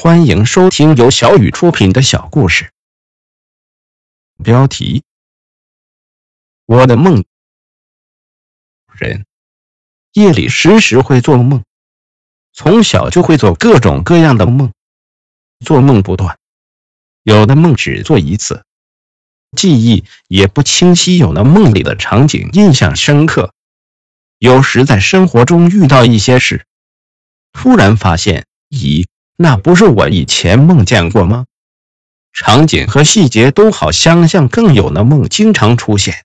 欢迎收听由小雨出品的小故事。标题：我的梦。人夜里时时会做梦，从小就会做各种各样的梦，做梦不断，有的梦只做一次，记忆也不清晰；有的梦里的场景印象深刻。有时在生活中遇到一些事，突然发现，咦，那不是我以前梦见过吗？场景和细节都好相像，更有的梦经常出现。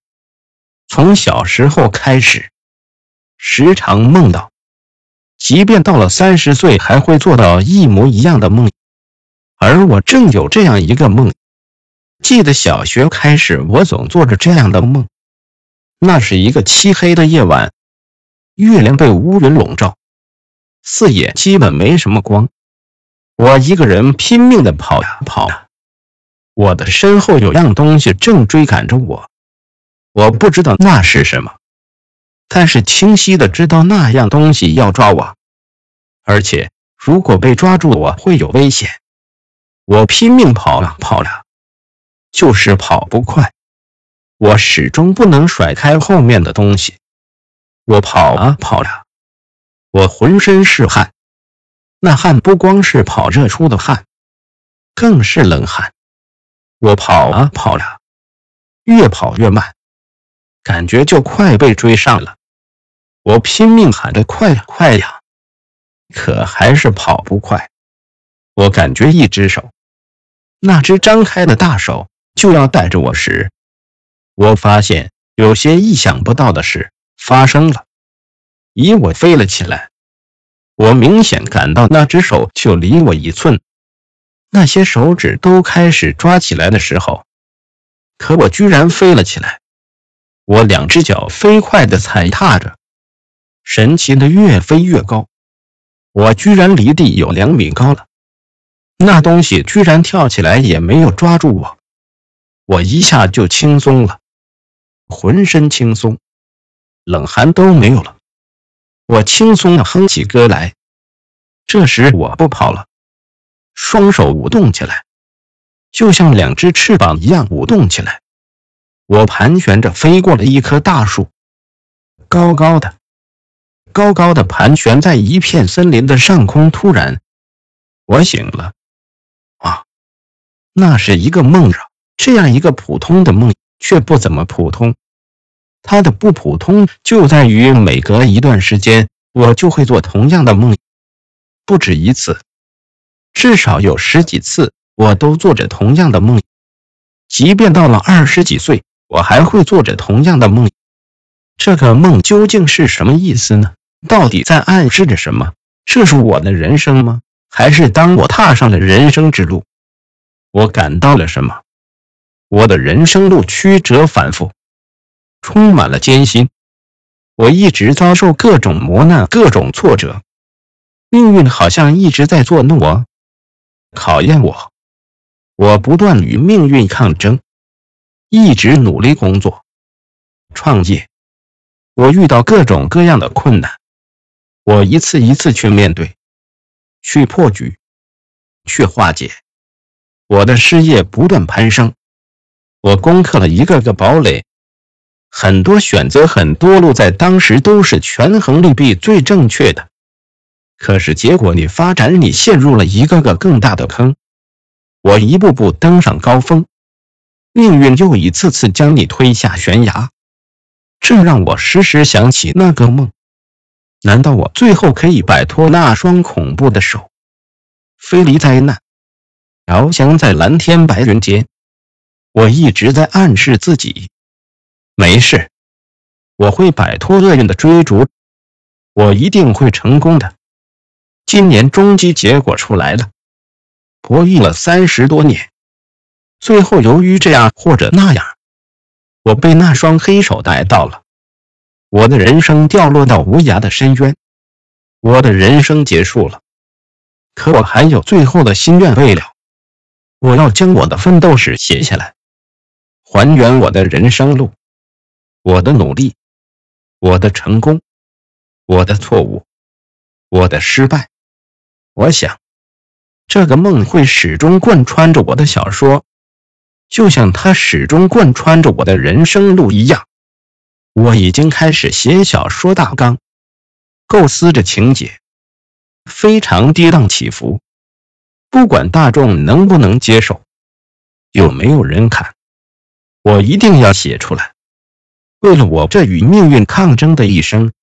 从小时候开始，时常梦到，即便到了三十岁，还会做到一模一样的梦。而我正有这样一个梦，记得小学开始，我总做着这样的梦。那是一个漆黑的夜晚。月亮被乌云笼罩，四野基本没什么光。我一个人拼命地跑呀跑呀，我的身后有样东西正追赶着我。我不知道那是什么，但是清晰的知道那样东西要抓我，而且如果被抓住，我会有危险。我拼命跑呀跑呀，就是跑不快，我始终不能甩开后面的东西。我跑啊跑呀，我浑身是汗，那汗不光是跑热出的汗，更是冷汗。我跑啊跑呀，越跑越慢，感觉就快被追上了。我拼命喊着快呀快呀，可还是跑不快。我感觉一只手，那只张开的大手就要带着我时，我发现有些意想不到的事。发生了，以我飞了起来，我明显感到那只手就离我一寸，那些手指都开始抓起来的时候，可我居然飞了起来，我两只脚飞快地踩踏着，神奇的越飞越高，我居然离地有两米高了，那东西居然跳起来也没有抓住我，我一下就轻松了，浑身轻松。冷汗都没有了，我轻松的哼起歌来。这时我不跑了，双手舞动起来，就像两只翅膀一样舞动起来。我盘旋着飞过了一棵大树，高高的，高高的盘旋在一片森林的上空。突然，我醒了。啊，那是一个梦啊！这样一个普通的梦，却不怎么普通。它的不普通就在于每隔一段时间，我就会做同样的梦，不止一次，至少有十几次，我都做着同样的梦。即便到了二十几岁，我还会做着同样的梦。这个梦究竟是什么意思呢？到底在暗示着什么？这是我的人生吗？还是当我踏上了人生之路，我感到了什么？我的人生路曲折反复。充满了艰辛，我一直遭受各种磨难、各种挫折，命运好像一直在作弄我，考验我。我不断与命运抗争，一直努力工作、创业。我遇到各种各样的困难，我一次一次去面对、去破局、去化解。我的事业不断攀升，我攻克了一个个堡垒。很多选择，很多路，在当时都是权衡利弊最正确的。可是结果，你发展，你陷入了一个个更大的坑。我一步步登上高峰，命运又一次次将你推下悬崖。这让我时时想起那个梦。难道我最后可以摆脱那双恐怖的手，飞离灾难，翱翔在蓝天白云间？我一直在暗示自己。没事，我会摆脱厄运的追逐，我一定会成功的。今年终极结果出来了，博弈了三十多年，最后由于这样或者那样，我被那双黑手逮到了，我的人生掉落到无涯的深渊，我的人生结束了。可我还有最后的心愿未了，我要将我的奋斗史写下来，还原我的人生路。我的努力，我的成功，我的错误，我的失败，我想，这个梦会始终贯穿着我的小说，就像它始终贯穿着我的人生路一样。我已经开始写小说大纲，构思着情节，非常跌宕起伏。不管大众能不能接受，有没有人看，我一定要写出来。为了我这与命运抗争的一生。